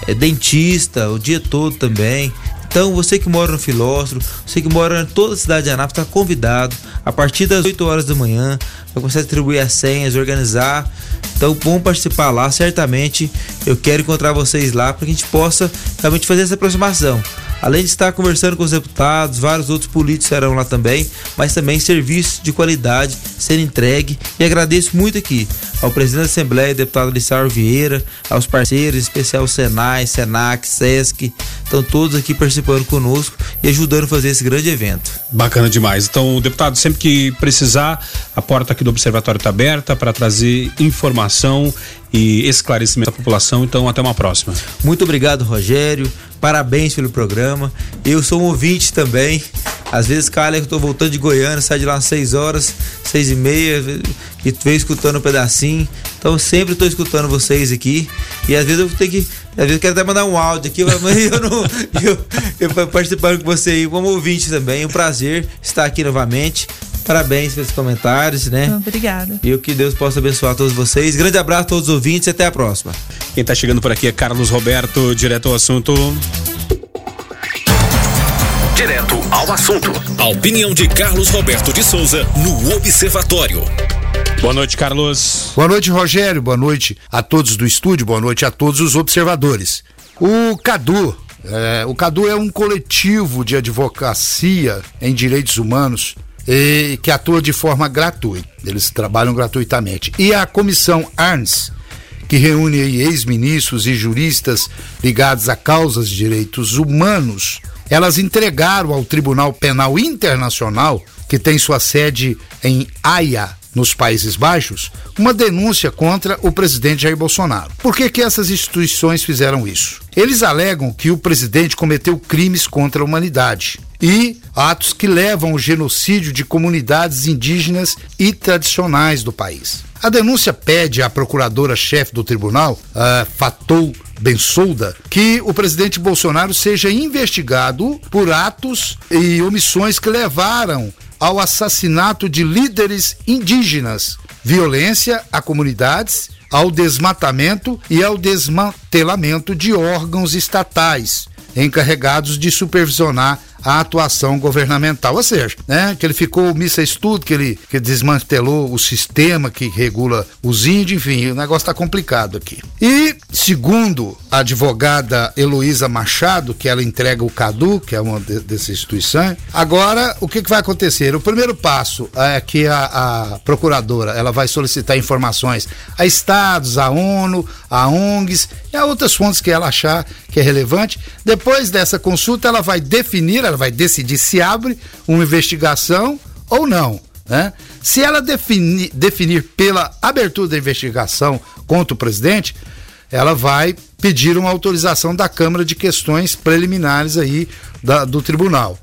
é, dentista o dia todo também. Então, você que mora no Filósofo, você que mora em toda a cidade de Anápolis, está convidado a partir das 8 horas da manhã. Vai começar a distribuir as senhas, organizar. Então, vamos participar lá. Certamente eu quero encontrar vocês lá para que a gente possa realmente fazer essa aproximação. Além de estar conversando com os deputados, vários outros políticos serão lá também, mas também serviços de qualidade sendo entregue. E agradeço muito aqui ao presidente da Assembleia, deputado Lissar Vieira, aos parceiros, em especial o Senai, Senac, Sesc, estão todos aqui participando conosco e ajudando a fazer esse grande evento. Bacana demais. Então, deputado, sempre que precisar, a porta aqui do Observatório está aberta para trazer informação e esclarecimento à população. Então, até uma próxima. Muito obrigado, Rogério. Parabéns pelo programa. Eu sou um ouvinte também. Às vezes, cara, eu tô voltando de Goiânia, sai de lá às 6 horas, seis e meia, e veio escutando um pedacinho. Então, sempre estou escutando vocês aqui. E às vezes eu tenho que. Às vezes eu quero até mandar um áudio aqui, mas eu não. Eu, eu participando com você aí como ouvinte também. É um prazer estar aqui novamente. Parabéns pelos comentários, né? Obrigada. E o que Deus possa abençoar todos vocês. Grande abraço a todos os ouvintes e até a próxima. Quem está chegando por aqui é Carlos Roberto, direto ao assunto. Direto ao assunto. A opinião de Carlos Roberto de Souza no Observatório. Boa noite, Carlos. Boa noite, Rogério. Boa noite a todos do estúdio. Boa noite a todos os observadores. O Cadu. É, o Cadu é um coletivo de advocacia em direitos humanos e, que atua de forma gratuita. Eles trabalham gratuitamente. E a comissão ARNS, que reúne ex-ministros e juristas ligados a causas de direitos humanos, elas entregaram ao Tribunal Penal Internacional, que tem sua sede em Haia, nos Países Baixos, uma denúncia contra o presidente Jair Bolsonaro. Por que, que essas instituições fizeram isso? Eles alegam que o presidente cometeu crimes contra a humanidade e atos que levam ao genocídio de comunidades indígenas e tradicionais do país. A denúncia pede à procuradora-chefe do tribunal, Fatou Bensouda, que o presidente Bolsonaro seja investigado por atos e omissões que levaram ao assassinato de líderes indígenas, violência a comunidades, ao desmatamento e ao desmantelamento de órgãos estatais encarregados de supervisionar a atuação governamental, ou seja, né, que ele ficou missa estudo, que ele que desmantelou o sistema que regula os índios, enfim, o negócio está complicado aqui. E segundo a advogada Heloísa Machado, que ela entrega o CADU, que é uma de, dessas instituições, agora o que, que vai acontecer? O primeiro passo é que a, a procuradora ela vai solicitar informações a estados, a ONU, a ONGs e a outras fontes que ela achar que é relevante. Depois dessa consulta, ela vai definir ela vai decidir se abre uma investigação ou não. Né? Se ela definir, definir pela abertura da investigação contra o presidente, ela vai pedir uma autorização da Câmara de Questões Preliminares aí da, do tribunal.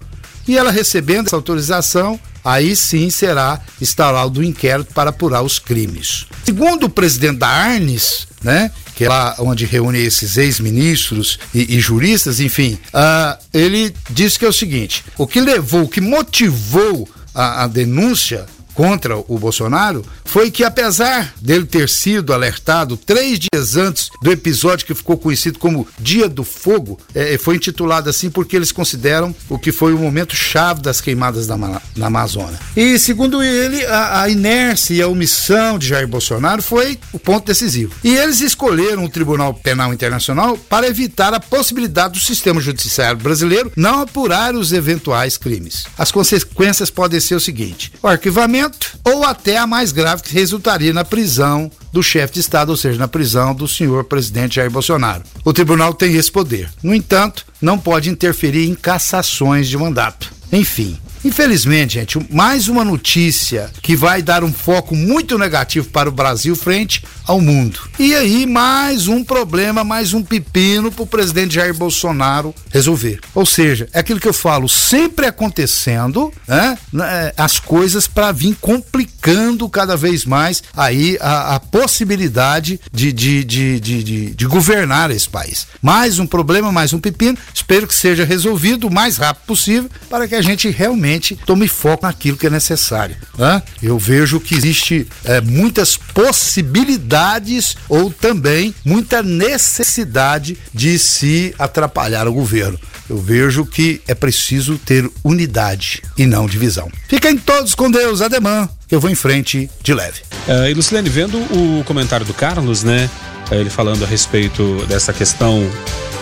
E ela recebendo essa autorização, aí sim será instalado o um inquérito para apurar os crimes. Segundo o presidente da Arnes, né, que é lá onde reúne esses ex-ministros e, e, juristas, enfim, uh, ele disse que é o seguinte: o que levou, o que motivou a, a denúncia contra o Bolsonaro foi que, apesar dele ter sido alertado três dias antes do episódio que ficou conhecido como Dia do Fogo, é, foi intitulado assim porque eles consideram o que foi o momento chave das queimadas na, na Amazônia. E, segundo ele, a, a inércia e a omissão de Jair Bolsonaro foi o ponto decisivo. E eles escolheram o Tribunal Penal Internacional para evitar a possibilidade do sistema judiciário brasileiro não apurar os eventuais crimes. As consequências podem ser o seguinte: o arquivamento ou até a mais grave que resultaria na prisão do chefe de Estado, ou seja, na prisão do senhor presidente Jair Bolsonaro. O tribunal tem esse poder. No entanto, não pode interferir em cassações de mandato. Enfim. Infelizmente, gente, mais uma notícia que vai dar um foco muito negativo para o Brasil frente ao mundo. E aí, mais um problema, mais um pepino para o presidente Jair Bolsonaro resolver. Ou seja, é aquilo que eu falo, sempre acontecendo, né? É, as coisas para vir complicando cada vez mais aí a, a possibilidade de, de, de, de, de, de governar esse país. Mais um problema, mais um pepino. Espero que seja resolvido o mais rápido possível para que a gente realmente tome foco naquilo que é necessário. Né? Eu vejo que existe é, muitas possibilidades ou também muita necessidade de se atrapalhar o governo. Eu vejo que é preciso ter unidade e não divisão. Fiquem todos com Deus, ademã, que eu vou em frente de leve. Uh, e Lucilene, vendo o comentário do Carlos, né? Ele falando a respeito dessa questão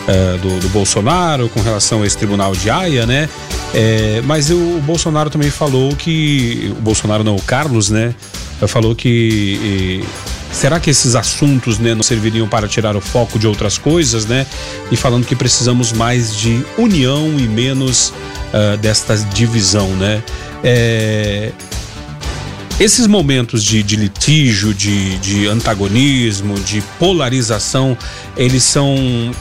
é, do, do, Bolsonaro com relação a esse tribunal de Haia, né? É, mas o, o, Bolsonaro também falou que. O Bolsonaro não, o Carlos, né? Falou que. E, será que esses assuntos né, não serviriam para tirar o foco de outras coisas, né? E falando que precisamos mais de união e menos uh, desta divisão, né? É, esses momentos de, de litígio, de, de, antagonismo, de polarização, eles são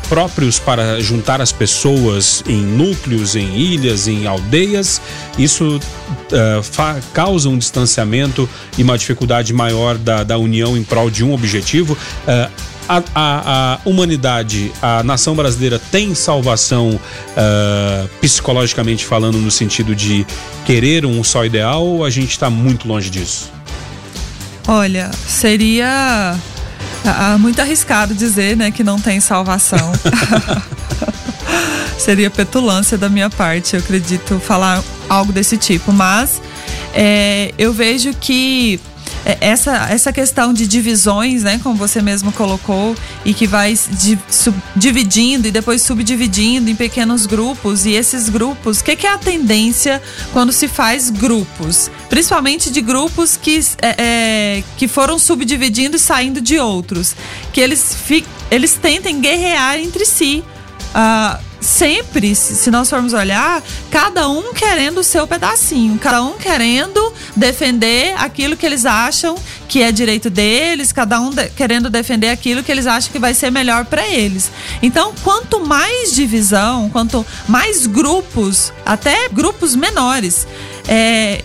próprios para juntar as pessoas em núcleos, em ilhas, em aldeias. Isso uh, causa um distanciamento e uma dificuldade maior da, da união em prol de um objetivo. Uh, a, a, a, humanidade, a nação brasileira tem salvação uh, psicologicamente falando, no sentido de querer um só ideal ou a gente está muito longe disso? Olha, seria muito arriscado dizer né, que não tem salvação. seria petulância da minha parte, eu acredito, falar algo desse tipo. Mas é, eu vejo que essa, essa questão de divisões, né, como você mesmo colocou, e que vai di, sub, dividindo e depois subdividindo em pequenos grupos, e esses grupos, o que, que, é a tendência quando se faz grupos? Principalmente de grupos que, é, é, que foram subdividindo e saindo de outros, que eles, fi, eles tentem guerrear entre si. Uh, sempre, se nós formos olhar, cada um querendo o seu pedacinho, cada um querendo defender aquilo que eles acham que é direito deles, cada um de, querendo defender aquilo que eles acham que vai ser melhor para eles. Então, quanto mais divisão, quanto mais grupos, até grupos menores, é,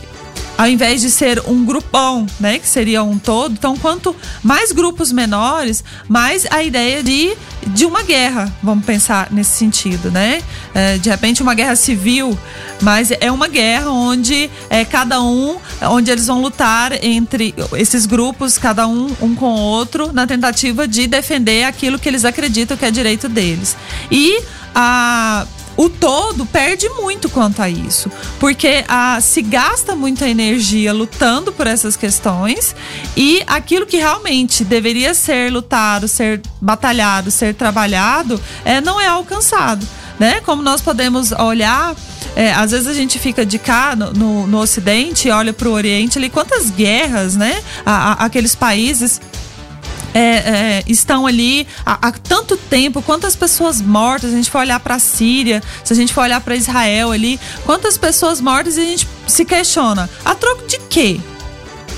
ao invés de ser um grupão, né, que seria um todo. Então, quanto mais grupos menores, mais a ideia de, de uma guerra, vamos pensar nesse sentido, né? É, de repente, uma guerra civil, mas é uma guerra onde é, cada um, onde eles vão lutar entre esses grupos, cada um um com o outro, na tentativa de defender aquilo que eles acreditam que é direito deles. E a o todo perde muito quanto a isso, porque a, se gasta muita energia lutando por essas questões e aquilo que realmente deveria ser lutado, ser batalhado, ser trabalhado, é, não é alcançado. Né? Como nós podemos olhar é, às vezes a gente fica de cá no, no, no Ocidente, olha para o Oriente ali, quantas guerras, né? A, a, aqueles países é, é, estão ali há, há, tanto tempo, quantas pessoas mortas, a gente for olhar para a Síria, se a gente for olhar para Israel ali, quantas pessoas mortas e a gente se questiona, a troco de quê?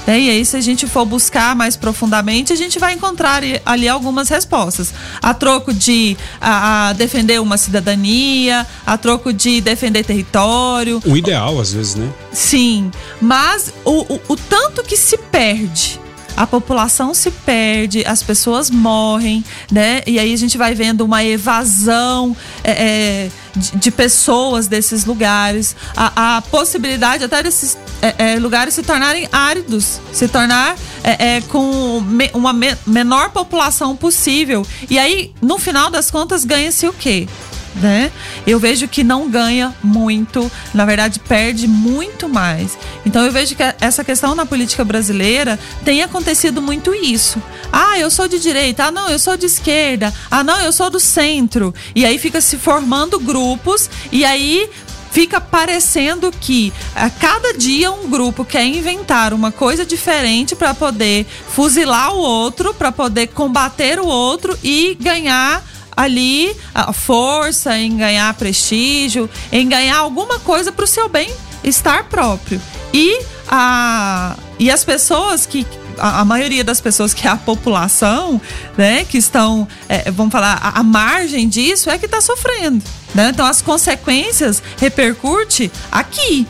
É, e aí, se a gente for buscar mais profundamente, a gente vai encontrar ali algumas respostas. A troco de a, a defender uma cidadania, a troco de defender território. O ideal, às vezes, né? Sim. Mas o, o, o tanto que se perde a população se perde, as pessoas morrem, né? E aí a gente vai vendo uma evasão é, é, de, de, pessoas desses lugares, a, a possibilidade até desses é, é lugares se tornarem áridos, se tornar é, é, com me, uma me, menor população possível. E aí, no final das contas, ganha-se o quê? Né? Eu vejo que não ganha muito, na verdade perde muito mais. Então eu vejo que essa questão na política brasileira tem acontecido muito isso. Ah, eu sou de direita, ah não, eu sou de esquerda, ah não, eu sou do centro. E aí fica se formando grupos e aí fica parecendo que a cada dia um grupo quer inventar uma coisa diferente para poder fuzilar o outro, para poder combater o outro e ganhar ali a força, em ganhar prestígio, em ganhar alguma coisa para o seu bem estar próprio. E, a, e as pessoas que a, maioria das pessoas que é a população, né, que estão, é, vamos falar, a, a, margem disso é que está sofrendo, né? Então as consequências repercute aqui,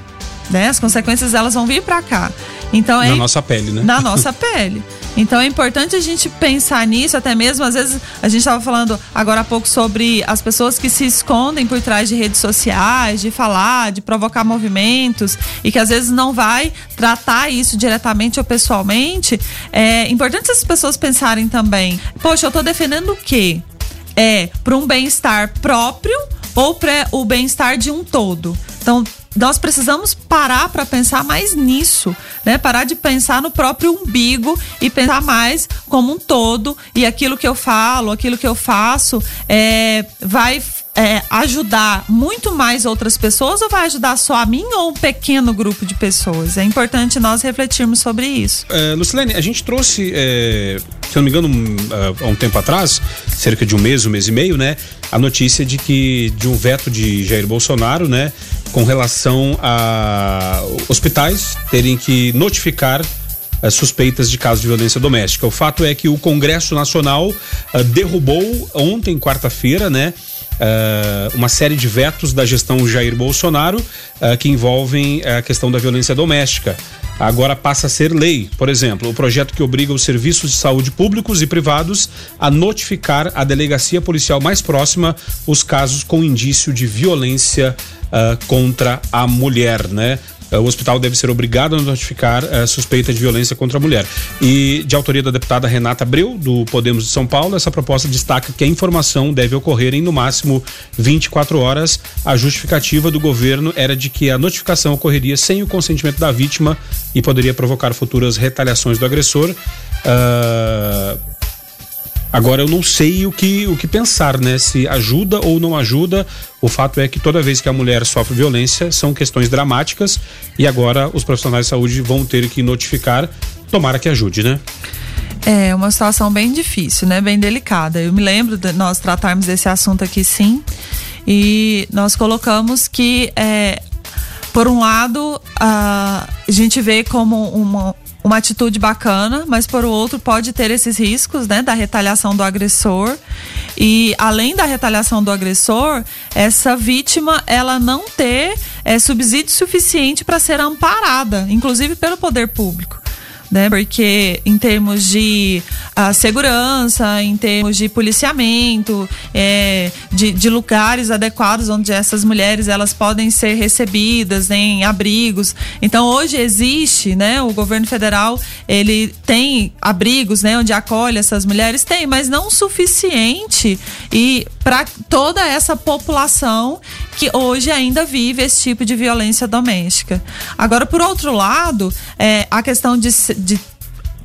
né? As consequências elas vão vir para cá. Então é na nossa pele, né? Na nossa pele. Então é importante a gente pensar nisso, até mesmo às vezes a gente estava falando agora há pouco sobre as pessoas que se escondem por trás de redes sociais, de falar, de provocar movimentos e que às vezes não vai tratar isso diretamente ou pessoalmente. É importante essas pessoas pensarem também: poxa, eu estou defendendo o quê? É para um bem-estar próprio ou para o bem-estar de um todo. Então, nós precisamos parar para pensar mais nisso, né? Parar de pensar no próprio umbigo e pensar mais como um todo e aquilo que eu falo, aquilo que eu faço é, vai é, ajudar muito mais outras pessoas ou vai ajudar só a mim ou um pequeno grupo de pessoas? É importante nós refletirmos sobre isso. É, Lucilene, a gente trouxe, é, se não me engano, um, há um tempo atrás, cerca de um mês, um mês e meio, né? A notícia de que de um veto de Jair Bolsonaro, né? Com relação a hospitais terem que notificar uh, suspeitas de casos de violência doméstica. O fato é que o Congresso Nacional uh, derrubou ontem, quarta-feira, né? Uh, uma série de vetos da gestão Jair Bolsonaro uh, que envolvem a questão da violência doméstica. Agora passa a ser lei. Por exemplo, o projeto que obriga os serviços de saúde públicos e privados a notificar a delegacia policial mais próxima os casos com indício de violência uh, contra a mulher, né? Eh, o hospital deve ser obrigado a notificar a eh, suspeita de violência contra a mulher. E de autoria da deputada Renata Abreu, do Podemos de São Paulo, essa proposta destaca que a informação deve ocorrer em no máximo 24 horas. A justificativa do governo era de que a notificação ocorreria sem o consentimento da vítima e poderia provocar futuras retaliações do agressor. Uh, Agora eu não sei o que, o que pensar, né? Se ajuda ou não ajuda. O fato é que toda vez que a mulher sofre violência, são questões dramáticas e agora os profissionais de saúde vão ter que notificar. Tomara que ajude, né? É uma situação bem difícil, né? Bem delicada. Eu me lembro de nós tratarmos desse assunto aqui, sim. E nós colocamos que, é, por um lado, a gente vê como uma, uma atitude bacana, mas por outro pode ter esses riscos, né, da retaliação do agressor. E além da retaliação do agressor, essa vítima ela não ter é, subsídio suficiente para ser amparada, inclusive pelo poder público né? Porque em termos de uh, segurança, em termos de policiamento, é, de, de, lugares adequados onde essas mulheres elas podem ser recebidas né, em abrigos. Então hoje existe, né? O governo federal ele tem abrigos, né? Onde acolhe essas mulheres tem, mas não o suficiente e para toda essa população que hoje ainda vive esse tipo de violência doméstica. Agora, por outro lado, é, a questão de, de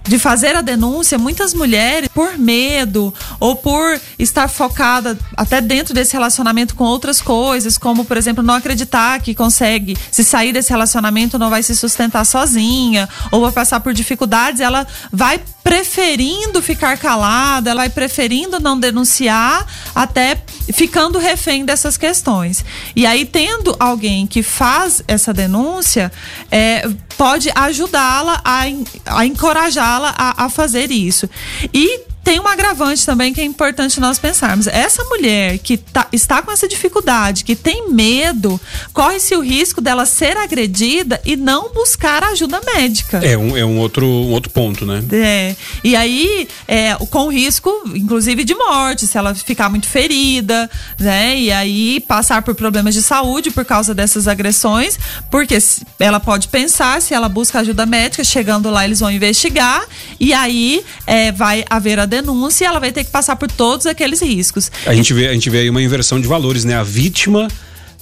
de fazer a denúncia, muitas mulheres, por medo ou por estar focada até dentro desse relacionamento com outras coisas, como, por exemplo, não acreditar que consegue se sair desse relacionamento, não vai se sustentar sozinha, ou vai passar por dificuldades, ela vai preferindo ficar calada, ela vai preferindo não denunciar, até ficando refém dessas questões. E aí, tendo alguém que faz essa denúncia, é, pode ajudá-la a, a encorajá-la a, a fazer isso. E tem um agravante também que é importante nós pensarmos. Essa mulher que tá, está com essa dificuldade, que tem medo, corre-se o risco dela ser agredida e não buscar ajuda médica. É um, é um, outro, um outro ponto, né? É. E aí, é, com risco, inclusive, de morte, se ela ficar muito ferida, né? E aí passar por problemas de saúde por causa dessas agressões, porque ela pode pensar, se ela busca ajuda médica, chegando lá eles vão investigar, e aí é, vai haver a denúncia, ela vai ter que passar por todos aqueles riscos. A gente vê, a gente vê aí uma inversão de valores, né? A vítima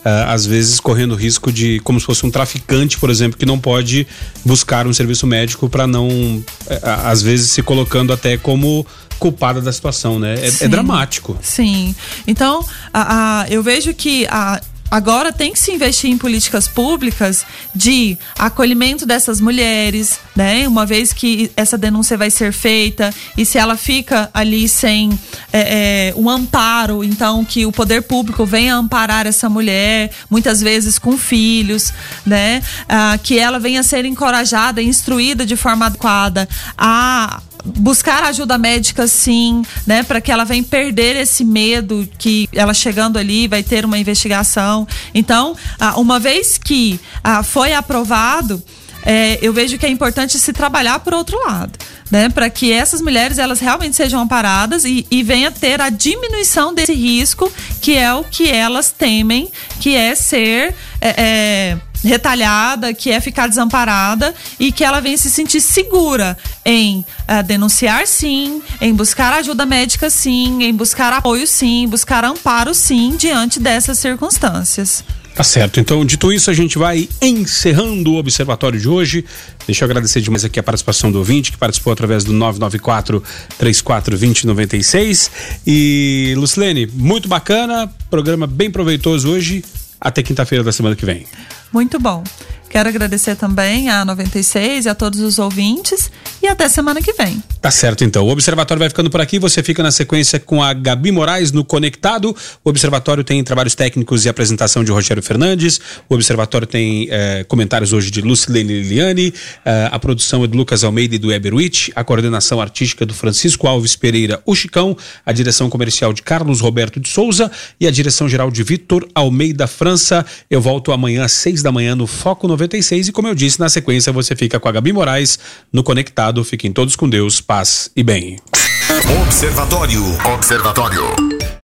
Uh, às vezes correndo risco de, como se fosse um traficante, por exemplo, que não pode buscar um serviço médico para não, uh, às vezes se colocando até como culpada da situação, né? É, é dramático. Sim. Então, a, a, eu vejo que a, agora tem que se investir em políticas públicas de acolhimento dessas mulheres, né? Uma vez que essa denúncia vai ser feita e se ela fica ali sem é, é, um amparo, então que o poder público venha amparar essa mulher, muitas vezes com filhos, né? Ah, que ela venha ser encorajada, instruída de forma adequada a buscar ajuda médica sim, né, para que ela venha perder esse medo que ela chegando ali vai ter uma investigação. Então, uma vez que foi aprovado, é, eu vejo que é importante se trabalhar por outro lado, né? Para que essas mulheres elas realmente sejam amparadas e, e venha ter a diminuição desse risco, que é o que elas temem, que é ser. É, é, retalhada, que é ficar desamparada e que ela venha se sentir segura em uh, denunciar sim, em buscar ajuda médica sim, em buscar apoio sim, buscar amparo sim diante dessas circunstâncias. Tá certo. Então, dito isso, a gente vai encerrando o observatório de hoje. Deixa eu agradecer demais aqui a participação do ouvinte, que participou através do 994 34 2096. E, Lucilene, muito bacana, programa bem proveitoso hoje. Até quinta-feira da semana que vem. Muito bom. Quero agradecer também a 96 e a todos os ouvintes e até semana que vem. Tá certo, então. O Observatório vai ficando por aqui. Você fica na sequência com a Gabi Moraes no Conectado. O Observatório tem trabalhos técnicos e apresentação de Rogério Fernandes. O Observatório tem eh, comentários hoje de Lucilene Liliane. Eh, a produção é do Lucas Almeida e do Eberwitch. A coordenação artística do Francisco Alves Pereira, o Chicão. A direção comercial de Carlos Roberto de Souza. E a direção geral de Vitor Almeida França. Eu volto amanhã às seis da manhã no Foco 90 96. E como eu disse, na sequência você fica com a Gabi Moraes no Conectado. Fiquem todos com Deus, paz e bem. Observatório. Observatório.